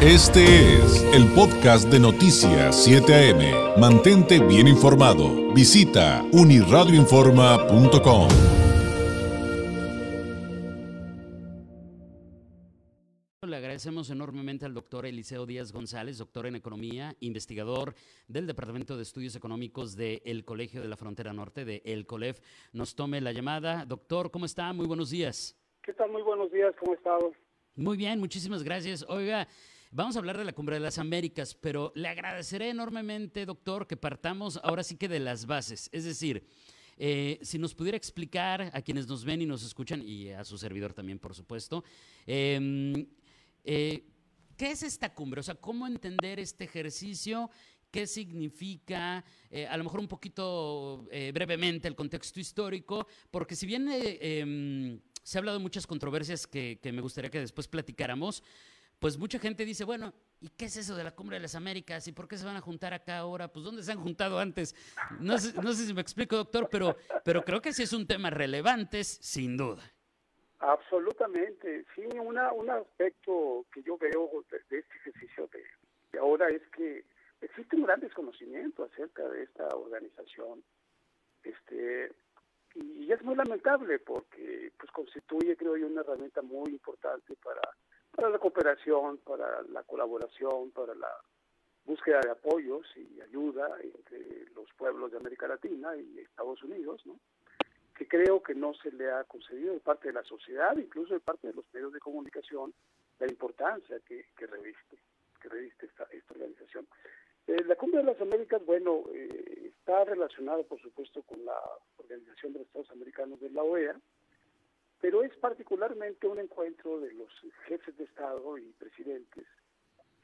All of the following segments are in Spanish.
Este es el podcast de Noticias 7 AM. Mantente bien informado. Visita uniradioinforma.com. Le agradecemos enormemente al doctor Eliseo Díaz González, doctor en Economía, investigador del Departamento de Estudios Económicos del Colegio de la Frontera Norte, de El COLEF. Nos tome la llamada. Doctor, ¿cómo está? Muy buenos días. ¿Qué tal? Muy buenos días, ¿cómo ha estado? Muy bien, muchísimas gracias. Oiga, Vamos a hablar de la Cumbre de las Américas, pero le agradeceré enormemente, doctor, que partamos ahora sí que de las bases. Es decir, eh, si nos pudiera explicar a quienes nos ven y nos escuchan, y a su servidor también, por supuesto, em, eh, ¿qué es esta cumbre? O sea, ¿cómo entender este ejercicio? ¿Qué significa? Eh, a lo mejor un poquito brevemente el contexto histórico, porque si bien em, se ha hablado de muchas controversias que, que me gustaría que después platicáramos, pues mucha gente dice, bueno, ¿y qué es eso de la Cumbre de las Américas? ¿Y por qué se van a juntar acá ahora? Pues ¿dónde se han juntado antes? No sé, no sé si me explico, doctor, pero, pero creo que sí es un tema relevante, sin duda. Absolutamente. Sí, una, un aspecto que yo veo de, este ejercicio de, ahora es que existe un gran desconocimiento acerca de esta organización. Este, y es muy lamentable porque pues constituye, creo yo, una herramienta muy importante para para la cooperación, para la colaboración, para la búsqueda de apoyos y ayuda entre los pueblos de América Latina y Estados Unidos, ¿no? que creo que no se le ha concedido de parte de la sociedad, incluso de parte de los medios de comunicación, la importancia que, reviste, que reviste esta, organización. Eh, la Cumbre de las Américas, bueno, eh, está relacionada, por supuesto, con la Organización de los Estados Americanos de la OEA, pero es particularmente un encuentro de los jefes de Estado y presidentes,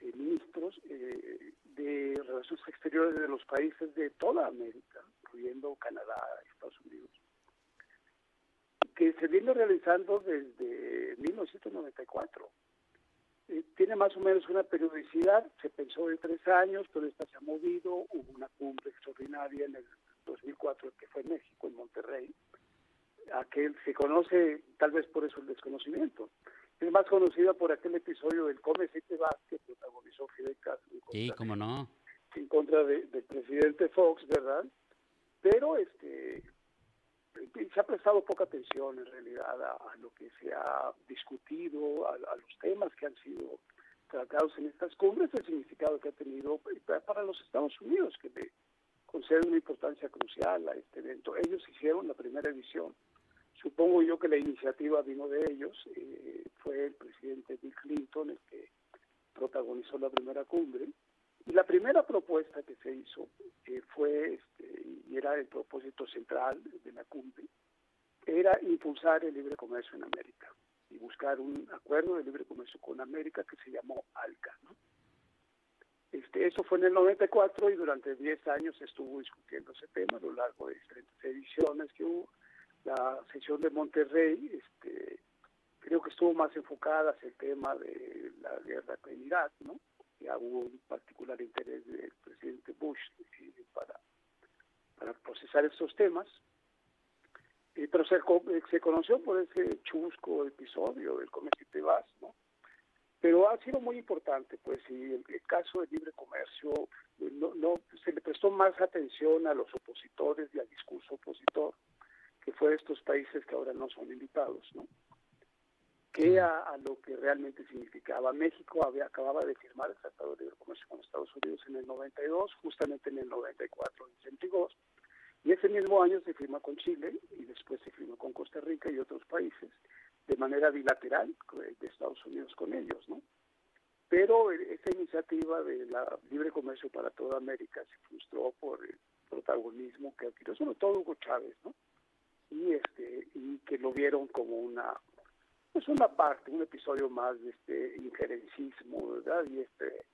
eh, ministros eh, de relaciones exteriores de los países de toda América, incluyendo Canadá, Estados Unidos, que se viene realizando desde 1994. Eh, tiene más o menos una periodicidad, se pensó de tres años, pero esta se ha movido, hubo una cumbre extraordinaria en el 2004 que fue en México, en Monterrey, aquel se conoce tal vez por eso el desconocimiento. Es más conocida por aquel episodio del Come Siete que protagonizó Fidel Castro. Sí, cómo no. En contra del presidente Fox, ¿verdad? Pero este se ha prestado poca atención en realidad a, lo que se ha discutido, a, los temas que han sido tratados en estas cumbres, el significado que ha tenido para los Estados Unidos, que le conceden una importancia crucial a este evento. Ellos hicieron la primera edición Supongo yo que la iniciativa vino de ellos, eh, fue el presidente Bill Clinton el que protagonizó la primera cumbre, y la primera propuesta que se hizo eh, fue, este, y era el propósito central de la cumbre, era impulsar el libre comercio en América y buscar un acuerdo de libre comercio con América que se llamó ALCA. Este, eso fue en el 94 y durante 10 años estuvo discutiendo ese tema a lo largo de diferentes ediciones que hubo la sesión de Monterrey, este, creo que estuvo más enfocada hacia el tema de la guerra con Irak, ¿no? Ya hubo un particular interés del presidente Bush eh, para, procesar estos temas. Eh, pero se, eh, se, conoció por ese chusco episodio del comercio de Vas, ¿no? Pero ha sido muy importante, pues, y el, el caso del libre comercio, no, no, se le prestó más atención a los opositores y al discurso opositor que fue de estos países que ahora no son invitados, ¿no? que a, lo que realmente significaba. México había acababa de firmar el Tratado de Libre Comercio con Estados Unidos en el 92, justamente en el 94 en Centigos, y ese mismo año se firma con Chile y después se firmó con Costa Rica y otros países de manera bilateral de Estados Unidos con ellos, ¿no? Pero esa iniciativa de la libre comercio para toda América se frustró por el protagonismo que adquirió sobre todo Hugo Chávez, ¿no? Y este y que lo vieron como una pues una parte un episodio más de este injerencismo verdad y este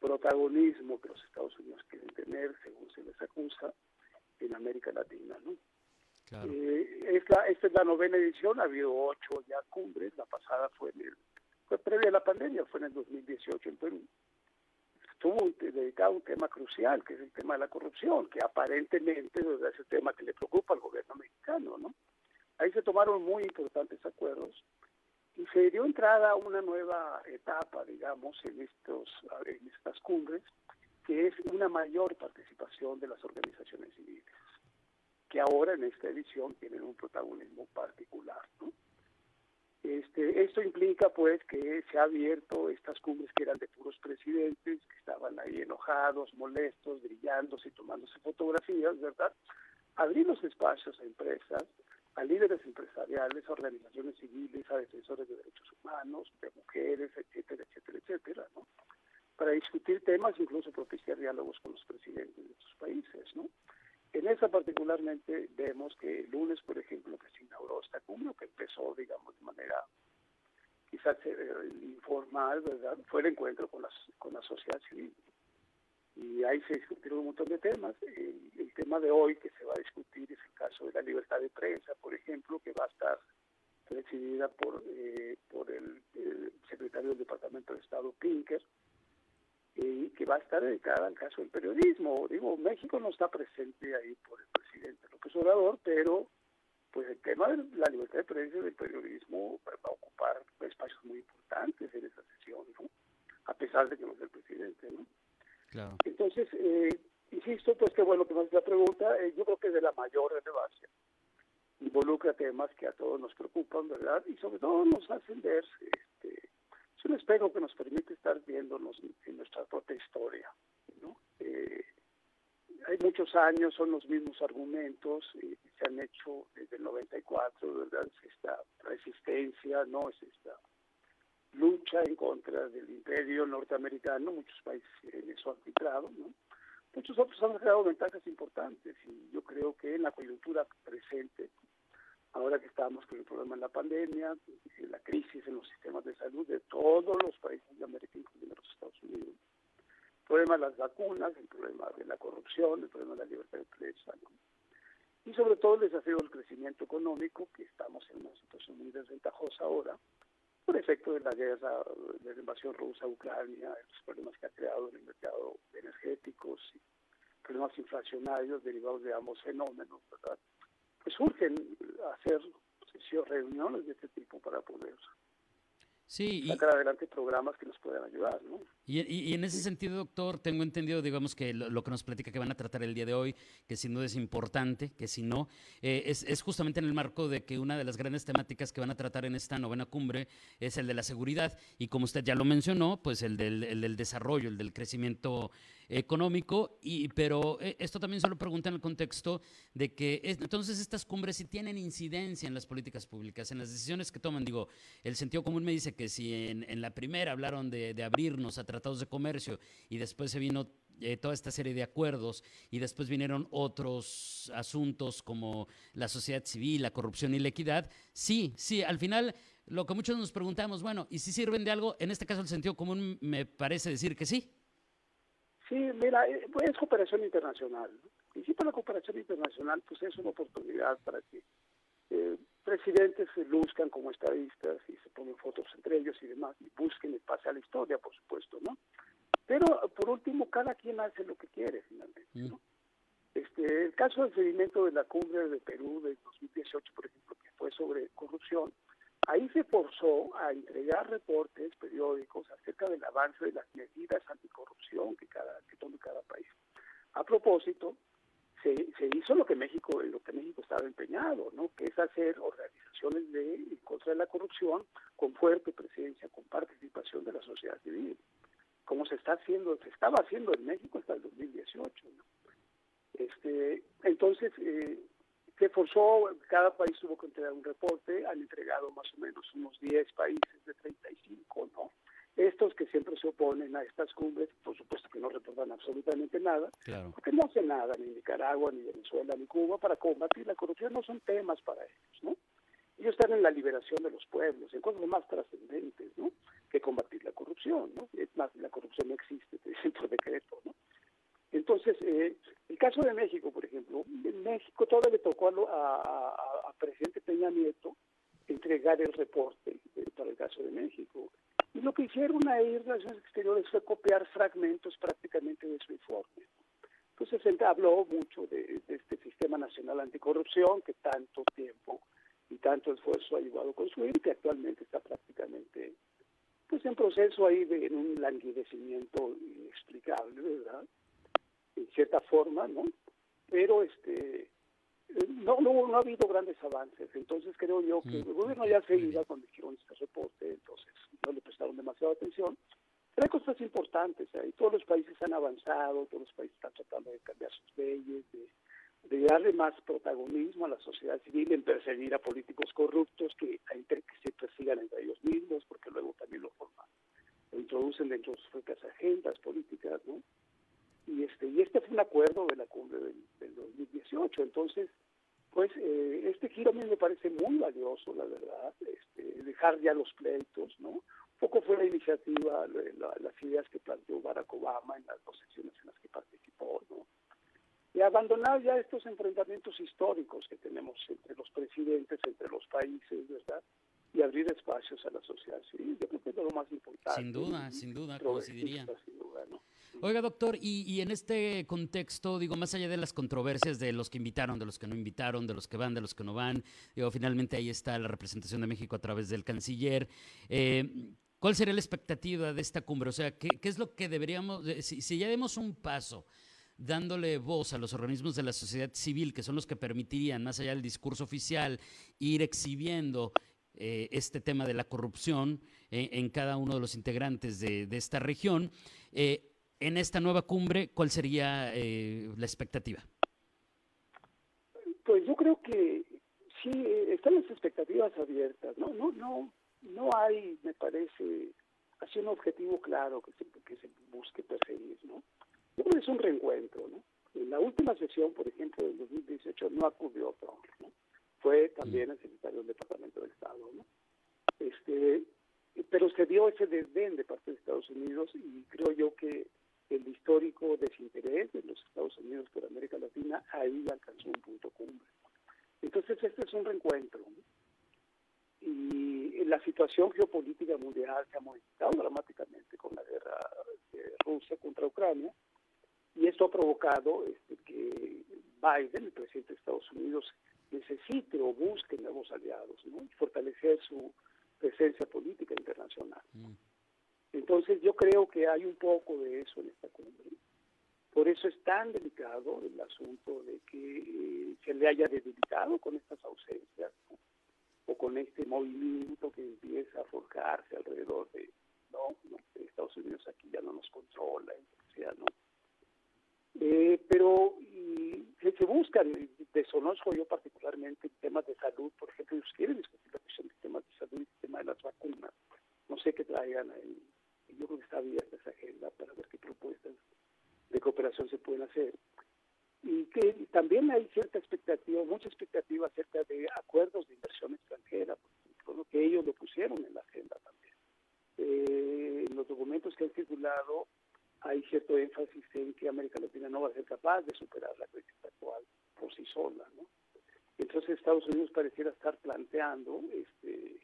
protagonismo que los Estados Unidos quieren tener según se les acusa en América Latina no eh, esta, esta es la novena edición ha habido ocho ya cumbres la pasada fue en el fue previa a la pandemia fue en el 2018 en Perú estuvo dedicado a un tema crucial, que es el tema de la corrupción, que aparentemente es el tema que le preocupa al gobierno mexicano, ¿no? Ahí se tomaron muy importantes acuerdos y se dio entrada a una nueva etapa, digamos, en, estos, en estas cumbres, que es una mayor participación de las organizaciones civiles, que ahora en esta edición tienen un protagonismo particular. Este, esto implica pues que se ha abierto estas cumbres que eran de puros presidentes, que estaban ahí enojados, molestos, brillándose y tomándose fotografías, ¿verdad? Abrir los espacios a empresas, a líderes empresariales, a organizaciones civiles, a defensores de derechos humanos, de mujeres, etcétera, etcétera, etcétera, ¿no? Para discutir temas, incluso propiciar diálogos con los presidentes de estos países, ¿no? En esa particularmente vemos que lunes, por ejemplo, que se inauguró esta cumbre, que empezó, digamos, de manera quizás eh, informal, ¿verdad? Fue el encuentro con, las, con la sociedad civil. Y ahí se discutieron un montón de temas. El, el, tema de hoy que se va a discutir es el caso de la libertad de prensa, por ejemplo, que va a estar presidida por, eh, por el, el secretario del Departamento de Estado, Pinker, y que va a estar dedicada al caso del periodismo. Digo, México no está presente ahí por el presidente López Obrador, pero pues el tema de la libertad de prensa y del periodismo va a ocupar espacios muy importantes en esa sesión, ¿no? A pesar de que no es el presidente, ¿no? Claro. Entonces, eh, insisto, pues que bueno que me hace la pregunta, eh, yo creo que es de la mayor relevancia. Involucra temas que a todos nos preocupan, ¿verdad? Y sobre todo nos hacen ver este, es un espejo que nos permite estar viéndonos en nuestra propia historia. ¿no? Eh, hay muchos años, son los mismos argumentos, eh, se han hecho desde el 94, ¿verdad? Es esta resistencia, ¿no? Es esta lucha en contra del imperio norteamericano, muchos países en eso han entrado, ¿no? Muchos otros han creado ventajas importantes y yo creo que en la coyuntura presente ahora que estamos con el problema de la pandemia, la crisis en los sistemas de salud de todos los países de América, incluyendo los Estados Unidos, el problema de las vacunas, el problema de la corrupción, el problema de la libertad de prensa, y sobre todo el desafío del crecimiento económico, que estamos en una situación muy desventajosa ahora, por efecto de la guerra, de la invasión rusa a Ucrania, los problemas que ha creado en el mercado energéticos, y problemas inflacionarios derivados de ambos fenómenos, ¿verdad? Pues surgen hacer reuniones de este tipo para poder sí, sacar adelante programas que nos puedan ayudar, ¿no? Y, y, en ese sentido, doctor, tengo entendido, digamos, que lo, que nos platica que van a tratar el día de hoy, que sin duda es importante, que si no, eh, es, es, justamente en el marco de que una de las grandes temáticas que van a tratar en esta novena cumbre es el de la seguridad. Y como usted ya lo mencionó, pues el del, el del desarrollo, el del crecimiento económico, y, pero eh, esto también se lo pregunta en el contexto de que entonces estas cumbres sí tienen incidencia en las políticas públicas, en las decisiones que toman. Digo, el sentido común me dice que si en, en la primera hablaron de, de, abrirnos a tratados de comercio y después se vino eh, toda esta serie de acuerdos y después vinieron otros asuntos como la sociedad civil, la corrupción y la equidad, sí, sí, al final lo que muchos nos preguntamos, bueno, ¿y si sirven de algo? En este caso el sentido común me parece decir que sí. Sí, mira, eh, pues es cooperación internacional. Y si para la cooperación internacional, pues es una oportunidad para que eh, presidentes se luzcan como estadistas y se ponen fotos entre ellos y demás, y busquen el pase a la historia, por supuesto, ¿no? Pero, por último, cada quien hace lo que quiere, finalmente, ¿no? Este, el caso del seguimiento de la cumbre de Perú de 2018, por ejemplo, que fue sobre corrupción, Ahí se forzó a entregar reportes periódicos acerca del avance de las medidas anticorrupción que, cada, que tome cada país. A propósito, se, se hizo lo que México, lo que México estaba empeñado, ¿no? que es hacer organizaciones de contra la corrupción con fuerte presencia, con participación de la sociedad civil, como se está haciendo, se estaba haciendo en México hasta el 2018. ¿no? Este, entonces, eh, se forzó, cada país tuvo que entregar un reporte, han entregado más o menos unos 10 países de 35, ¿no? Estos que siempre se oponen a estas cumbres, por supuesto que no reportan absolutamente nada, claro. porque no hacen nada, ni Nicaragua, ni Venezuela, ni Cuba, para combatir la corrupción, no son temas para ellos, ¿no? Ellos están en la liberación de los pueblos, en cosas más trascendentes, ¿no? Que combatir la corrupción, ¿no? Es más, la corrupción no existe, te dicen por decreto, ¿no? Entonces, eh, el caso de México, por ejemplo, en México todavía le tocó a, a, a, presidente Peña Nieto entregar el reporte para el caso de México. Y lo que hicieron ahí Relaciones Exteriores fue copiar fragmentos prácticamente de su informe. Entonces él habló mucho de, este Sistema Nacional Anticorrupción que tanto tiempo y tanto esfuerzo ha llevado a construir que actualmente está prácticamente pues en proceso ahí de en un languidecimiento inexplicable, ¿verdad? En cierta forma, ¿no? Pero este no, no, no ha habido grandes avances, entonces creo yo que el gobierno ya se iba cuando hicieron este reporte, entonces no le prestaron demasiada atención. Pero hay cosas importantes ahí, todos los países han avanzado, todos los países están tratando de cambiar sus leyes, de de darle más protagonismo a la sociedad civil en perseguir a políticos corruptos que, que se persigan entre ellos mismos, porque luego también lo forman, lo introducen dentro de sus propias agendas políticas, ¿no? Y este, y este fue un acuerdo de la cumbre del, 2018, entonces, pues eh, este giro a mí me parece muy valioso, la verdad, este, dejar ya los pleitos, ¿no? Un poco fue la iniciativa, las ideas que planteó Barack Obama en las dos sesiones en las que participó, ¿no? y abandonar ya estos enfrentamientos históricos que tenemos entre los presidentes, entre los países, ¿verdad? Y abrir espacios a la sociedad civil. Yo creo que es lo más importante. Sin duda, sin duda, coincidiría. Oiga, doctor, y, en este contexto, digo, más allá de las controversias de los que invitaron, de los que no invitaron, de los que van, de los que no van, digo, finalmente ahí está la representación de México a través del canciller. Eh, ¿Cuál sería la expectativa de esta cumbre? O sea, ¿qué, es lo que deberíamos, si, si ya demos un paso, dándole voz a los organismos de la sociedad civil, que son los que permitirían, más allá del discurso oficial, ir exhibiendo eh, este tema de la corrupción eh, en cada uno de los integrantes de, esta región. Eh, en esta nueva cumbre, ¿cuál sería la expectativa? Pues yo creo que sí, están las expectativas abiertas, ¿no? No, no, no hay, me parece, así un objetivo claro que se, que se busque perseguir, ¿no? Yo creo que es un reencuentro, ¿no? En la última sesión, por ejemplo, del 2018, no acudió Trump, ¿no? Fue también el secretario del Departamento de Estado, ¿no? Este, pero se dio ese desdén de parte de Estados Unidos y creo yo que el histórico desinterés de los Estados Unidos por América Latina ahí alcanzó un punto cumbre. Entonces este es un reencuentro. Y la situación geopolítica mundial se ha modificado dramáticamente con la guerra de Rusia contra Ucrania y esto ha provocado este, que Biden, el presidente de Estados Unidos, necesite o busque nuevos aliados ¿no? y fortalecer su presencia política internacional. Mm. Entonces yo creo que hay un poco de eso en esta cumbre. Por eso es tan delicado el asunto de que eh, se le haya debilitado con estas ausencias o con este movimiento que empieza a forjarse alrededor de, no, Estados Unidos aquí ya no nos controla, ¿no? Eh, pero y, se buscan, desconozco yo particularmente temas de salud, por ejemplo, ellos quieren discutir la cuestión de temas de salud y el tema de las vacunas. No sé qué traigan ahí. Yo creo que está abierta esa agenda para ver qué propuestas de cooperación se pueden hacer. Y que también hay cierta expectativa, mucha expectativa acerca de acuerdos de inversión extranjera, por lo que ellos lo pusieron en la agenda también. Eh, en los documentos que han circulado hay cierto énfasis en que América Latina no va a ser capaz de superar la crisis actual por sí sola, ¿no? Entonces Estados Unidos pareciera estar planteando este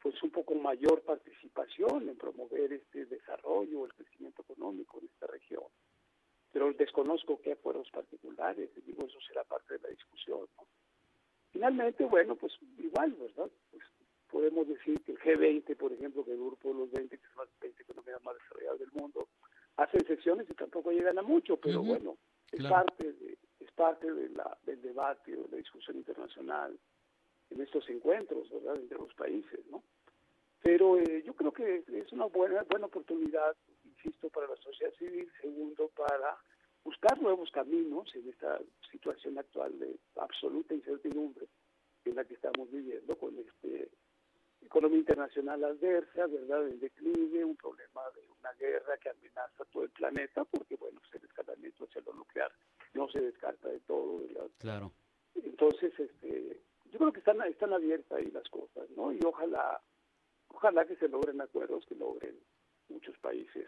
pues un poco mayor participación en promover este desarrollo, el crecimiento económico en esta región. Pero desconozco qué acuerdos particulares, digo, eso será parte de la discusión, ¿no? Finalmente, bueno, pues igual, ¿verdad? Pues podemos decir que el G20, por ejemplo, que el grupo de los 20, que son las 20 economías más desarrolladas del mundo, hacen sesiones y tampoco llegan a mucho, pero bueno, es parte de, es parte de la, del debate o de la discusión internacional en estos encuentros, ¿verdad?, entre los países, ¿no? Pero eh, yo creo que es una buena buena oportunidad, insisto, para la sociedad civil, segundo, para buscar nuevos caminos en esta situación actual de absoluta incertidumbre en la que estamos viviendo con este economía internacional adversa, ¿verdad?, el declive, un problema de una guerra que amenaza todo el planeta, porque, bueno, el escalamiento hacia lo nuclear no se descarta de todo, ¿verdad? Claro. Entonces, este, yo creo que están, están abiertas ahí las cosas, ¿no? Y ojalá, ojalá que se logren acuerdos, que logren muchos países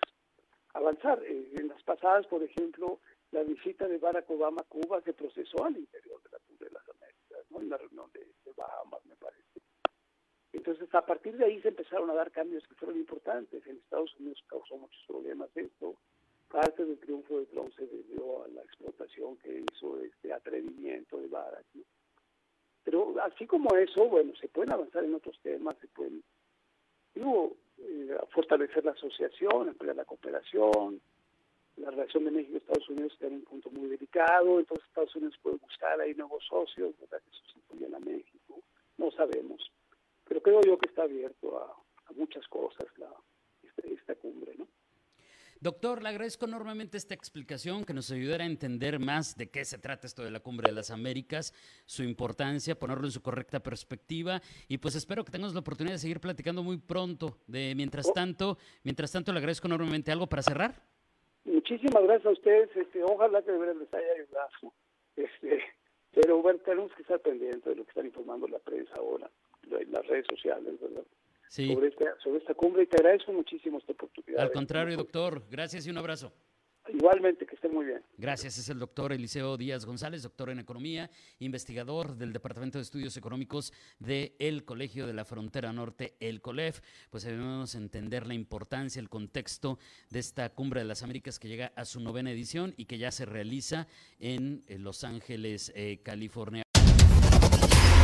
avanzar. Eh, en las pasadas, por ejemplo, la visita de Barack Obama a Cuba se procesó al interior de la Cumbre de las Américas, ¿no? En la reunión de, de Bahamas, me parece. Entonces, a partir de ahí se empezaron a dar cambios que fueron importantes. En Estados Unidos causó muchos problemas esto. Parte del triunfo de Trump se debió a la explotación que hizo este atrevimiento de Barack. Pero así como eso, bueno, se pueden avanzar en otros temas, se pueden digo, eh, fortalecer la asociación, ampliar la cooperación, la relación de México Estados Unidos está en un punto muy delicado, entonces Estados Unidos puede buscar ahí nuevos socios, ¿verdad? Que sustituyan a México, no sabemos. Pero creo yo que está abierto a, muchas cosas la, este, esta cumbre, ¿no? Doctor, le agradezco enormemente esta explicación que nos ayudará a entender más de qué se trata esto de la Cumbre de las Américas, su importancia, ponerlo en su correcta perspectiva y pues espero que tengamos la oportunidad de seguir platicando muy pronto. De mientras oh. tanto, mientras tanto le agradezco enormemente algo para cerrar. Muchísimas gracias a ustedes. Este, ojalá que de verdad les haya ayudado. Este, pero bueno, tenemos que estar pendientes de lo que están informando la prensa ahora, las redes sociales, ¿verdad? Sobre, esta, sobre esta cumbre y te agradezco muchísimo esta oportunidad. Al contrario, doctor, gracias y un abrazo. Igualmente, que esté muy bien. Gracias, es el doctor Eliseo Díaz González, doctor en Economía, investigador del Departamento de Estudios Económicos del Colegio de la Frontera Norte, el COLEF. Pues debemos entender la importancia, el contexto de esta Cumbre de las Américas que llega a su novena edición y que ya se realiza en Los Ángeles, eh, California.